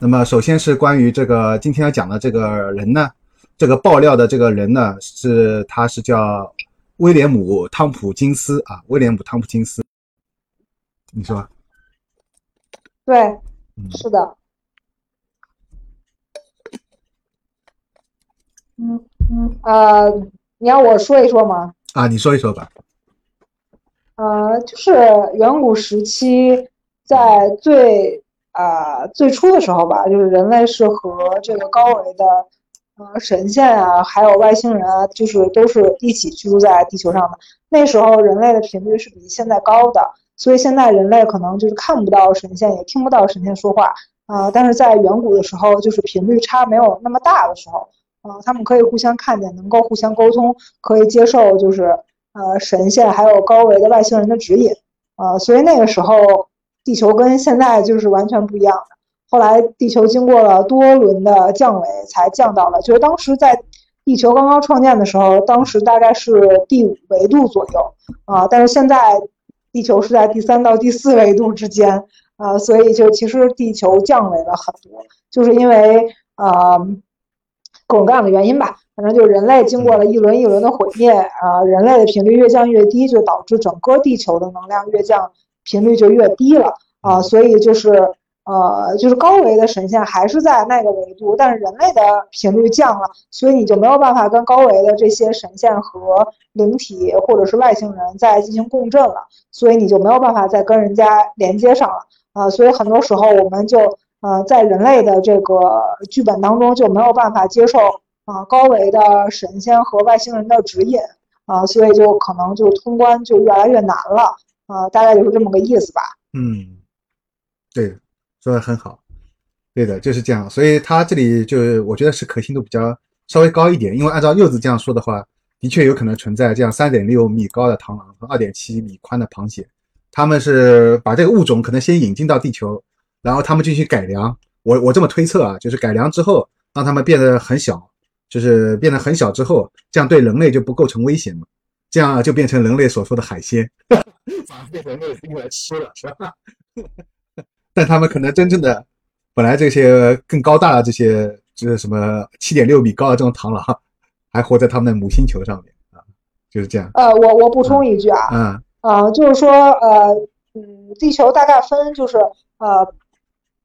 那么首先是关于这个今天要讲的这个人呢，这个爆料的这个人呢，是他是叫威廉姆·汤普金斯啊，威廉姆·汤普金斯，你说？对，嗯是的。嗯嗯呃，你要我说一说吗？啊，你说一说吧。呃，就是远古时期，在最啊、最初的时候吧，就是人类是和这个高维的呃神仙啊，还有外星人啊，就是都是一起居住在地球上的。那时候人类的频率是比现在高的，所以现在人类可能就是看不到神仙，也听不到神仙说话啊、但是在远古的时候，就是频率差没有那么大的时候，啊、他们可以互相看见，能够互相沟通，可以接受就是呃神仙还有高维的外星人的指引，呃，所以那个时候地球跟现在就是完全不一样的。后来地球经过了多轮的降维，才降到了，就是当时在地球刚刚创建的时候，当时大概是第五维度左右啊、但是现在地球是在第三到第四维度之间，啊、所以就其实地球降维了很多，就是因为呃各种各样的原因吧，反正就人类经过了一轮一轮的毁灭，啊、人类的频率越降越低，就导致整个地球的能量越降，频率就越低了啊、所以就是呃，就是高维的神仙还是在那个维度，但是人类的频率降了，所以你就没有办法跟高维的这些神仙和灵体或者是外星人再进行共振了，所以你就没有办法再跟人家连接上了啊、所以很多时候我们就呃在人类的这个剧本当中就没有办法接受啊、高维的神仙和外星人的指引啊、所以就可能就通关就越来越难了啊、大概就是这么个意思吧。嗯，对，说的很好，对的，就是这样。所以他这里就我觉得是可信度比较稍微高一点，因为按照柚子这样说的话，的确有可能存在这样三点六米高的螳螂和二点七米宽的螃蟹，他们是把这个物种可能先引进到地球，然后他们进行改良。我我这么推测啊，就是改良之后让它们变得很小，就是变得很小之后，这样对人类就不构成危险嘛，这样就变成人类所说的海鲜。反而被人类用来吃了，是吧？但他们可能真正的本来这些更高大的这些，就是什么七点六米高的这种螳螂，还活在他们的母星球上面啊，就是这样。呃，我我补充一句啊，嗯啊，就是说，呃，嗯，地球大概分就是呃，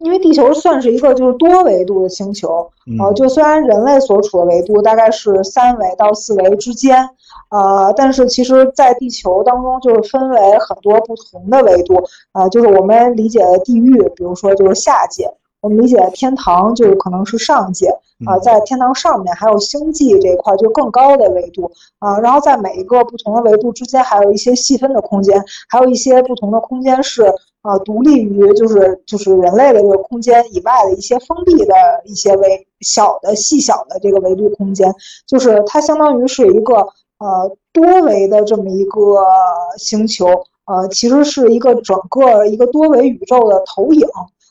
因为地球算是一个就是多维度的星球，呃，嗯就虽然人类所处的维度大概是三维到四维之间，呃，但是其实在地球当中就是分为很多不同的维度，呃，就是我们理解的地狱，比如说就是下界。我们理解的天堂就是可能是上界啊、在天堂上面还有星际这一块就更高的维度。啊、然后在每一个不同的维度之间还有一些细分的空间，还有一些不同的空间是呃独立于就是就是人类的这个空间以外的一些封闭的一些维小的细小的这个维度空间，就是它相当于是一个呃多维的这么一个星球，呃其实是一个整个一个多维宇宙的投影。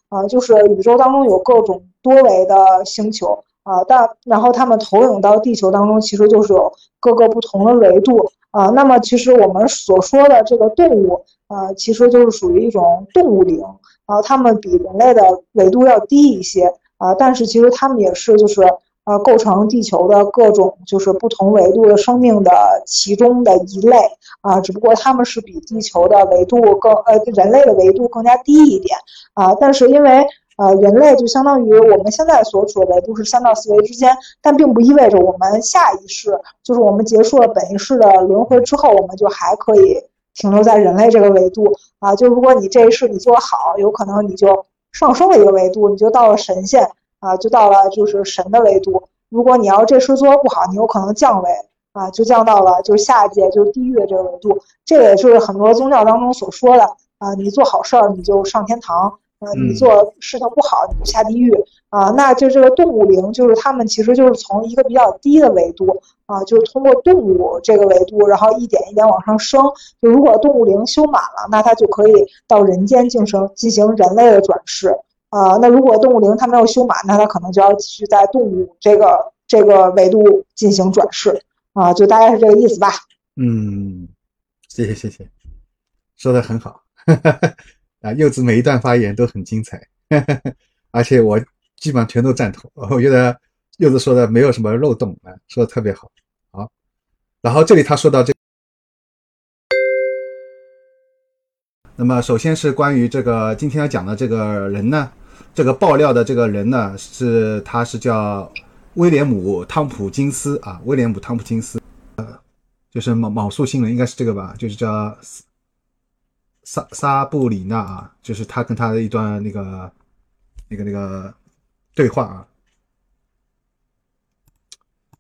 啊，就是宇宙当中有各种多维的星球啊，但然后它们投影到地球当中，其实就是有各个不同的维度啊。那么其实我们所说的这个动物，呃，其实就是属于一种动物灵啊，它们比人类的维度要低一些啊，但是其实它们也是就是呃构成地球的各种就是不同维度的生命的其中的一类啊，只不过它们是比地球的维度更呃人类的维度更加低一点。啊，但是因为呃人类就相当于我们现在所处的维度是三到四维之间，但并不意味着我们下一世就是我们结束了本一世的轮回之后，我们就还可以停留在人类这个维度啊。就如果你这一世你做得好，有可能你就上升了一个维度，你就到了神仙啊，就到了就是神的维度。如果你要这世做得不好，你有可能降维啊，就降到了就是下一界就是地狱的这个维度。这也是很多宗教当中所说的啊，你做好事儿你就上天堂。呃，你嗯做事情不好，你就下地狱啊、那就这个动物灵，就是他们其实就是从一个比较低的维度啊、就是通过动物这个维度，然后一点一点往上升。就如果动物灵修满了，那它就可以到人间进行进行人类的转世啊、那如果动物灵它没有修满，那它可能就要继续在动物这个这个维度进行转世啊、就大概是这个意思吧。嗯，谢谢谢谢，说的很好。啊，柚子每一段发言都很精彩，而且我基本上全都赞同。我觉得柚子说的没有什么漏洞啊，说的特别好。好，然后这里他说到这，那么首先是关于这个今天要讲的这个人呢，这个爆料的这个人呢，是他是叫威廉姆汤普金斯啊，威廉姆汤普金斯，呃，就是卯卯宿星人，应该是这个吧，就是叫萨萨布里娜啊，就是他跟他的一段那个那个那个对话啊。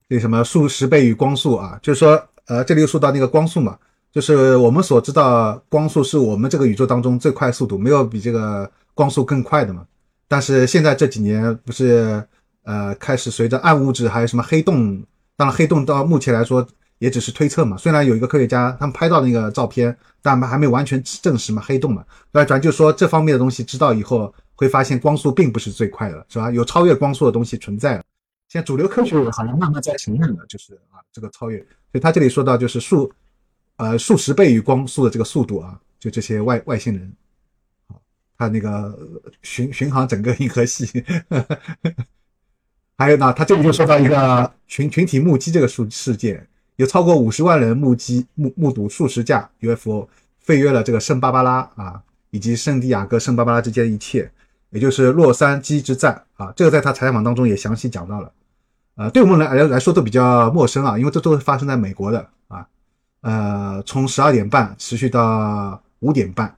那什么数十倍于光速啊，就是说，呃，这里又说到那个光速嘛，就是我们所知道，光速是我们这个宇宙当中最快速度，没有比这个光速更快的嘛。但是现在这几年不是，呃，开始随着暗物质还有什么黑洞，当然黑洞到目前来说也只是推测嘛。虽然有一个科学家他们拍到那个照片，但还没完全证实嘛黑洞嘛。那咱就说这方面的东西知道以后，会发现光速并不是最快的，是吧？有超越光速的东西存在了。现在主流科学好像慢慢在承认了，就是啊，这个超越。所以他这里说到就是数，呃，数十倍于光速的这个速度啊，就这些外外星人，他那个巡巡航整个银河系。还有呢，他这里就说到一个群群体目击这个数事件，有超过五十万人目击目目睹数十架 UFO 飞越了这个圣巴巴拉啊，以及圣地亚哥圣巴巴拉之间的一切，也就是洛杉矶之战啊，这个在他采访当中也详细讲到了。呃，对我们来来来说都比较陌生啊，因为这都是发生在美国的啊。呃，从十二点半持续到五点半。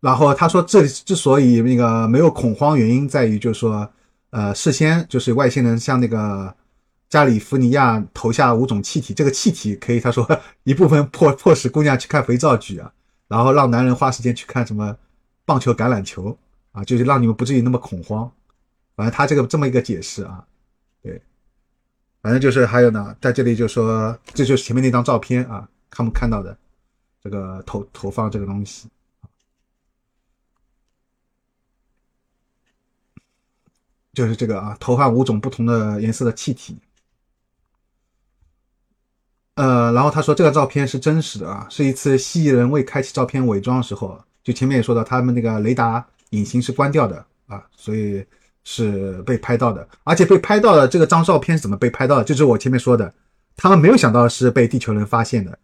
然后他说，这之所以那个没有恐慌，原因在于就是说，呃，事先就是外星人向那个加利福尼亚投下五种气体，这个气体可以他说 一部分迫迫使姑娘去看肥皂剧啊，然后让男人花时间去看什么棒球、橄榄球啊，就是让你们不至于那么恐慌。反正他这个这么一个解释啊，对，反正就是还有呢，在这里就说这就是前面那张照片啊，他们看到的这个投投放这个东西，就是这个啊，投放五种不同的颜色的气体，呃，然后他说这个照片是真实的啊，是一次蜥蜴人未开启照片伪装的时候，就前面也说到他们那个雷达隐形是关掉的啊，所以。是被拍到的，而且被拍到的这个张照片是怎么被拍到的？就是我前面说的，他们没有想到是被地球人发现的，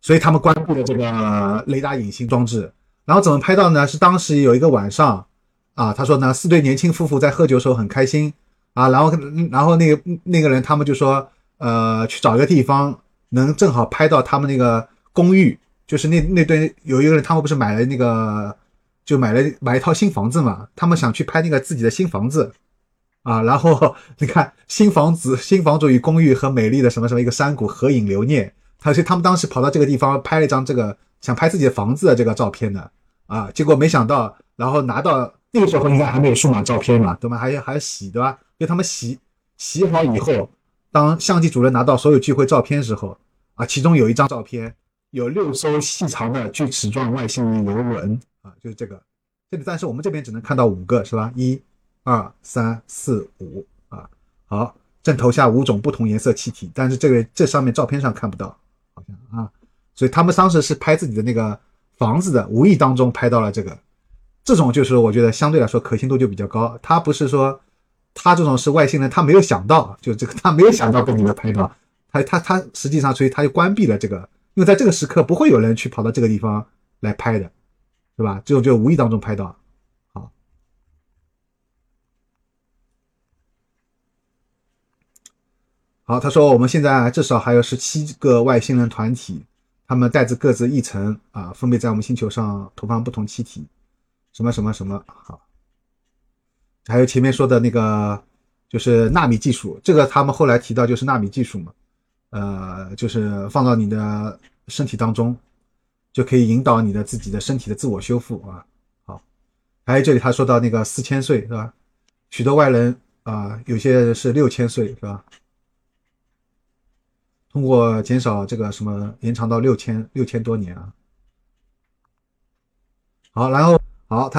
所以他们关闭了这个雷达隐形装置。然后怎么拍到呢？是当时有一个晚上啊，他说呢，四对年轻夫妇在喝酒的时候很开心啊，然后然后那个那个人他们就说，呃，去找一个地方能正好拍到他们那个公寓，就是那那对有一个人他们不是买了那个。就买了买一套新房子嘛，他们想去拍那个自己的新房子，啊，然后你看新房子、新房主与公寓和美丽的什么什么一个山谷合影留念，他说他们当时跑到这个地方拍了一张这个想拍自己的房子的这个照片的，啊，结果没想到，然后拿到那个时候应该还没有数码照片嘛，对吧？还要还要洗，对吧？就他们洗洗好以后，当相机主任拿到所有聚会照片时候，啊，其中有一张照片有六艘细长的锯齿状外星人游轮。啊，就是这个，这里但是我们这边只能看到五个，是吧？一、二、三、四、五啊。好，正投下五种不同颜色气体，但是这个这上面照片上看不到，好像啊。所以他们当时是拍自己的那个房子的，无意当中拍到了这个，这种就是我觉得相对来说可信度就比较高。他不是说他这种是外星人，他没有想到，就这个他没有想到被你们拍到，他他他实际上所以他就关闭了这个，因为在这个时刻不会有人去跑到这个地方来拍的。是吧？只有就无意当中拍到，好，好。他说，我们现在至少还有十七个外星人团体，他们带着各自一层啊，分别在我们星球上投放不同气体，什么什么什么。好，还有前面说的那个，就是纳米技术，这个他们后来提到就是纳米技术嘛，呃，就是放到你的身体当中。就可以引导你的自己的身体的自我修复啊，好，还有这里他说到那个四千岁是吧？许多外人啊，有些是六千岁是吧？通过减少这个什么延长到六千六千多年啊，好，然后好他。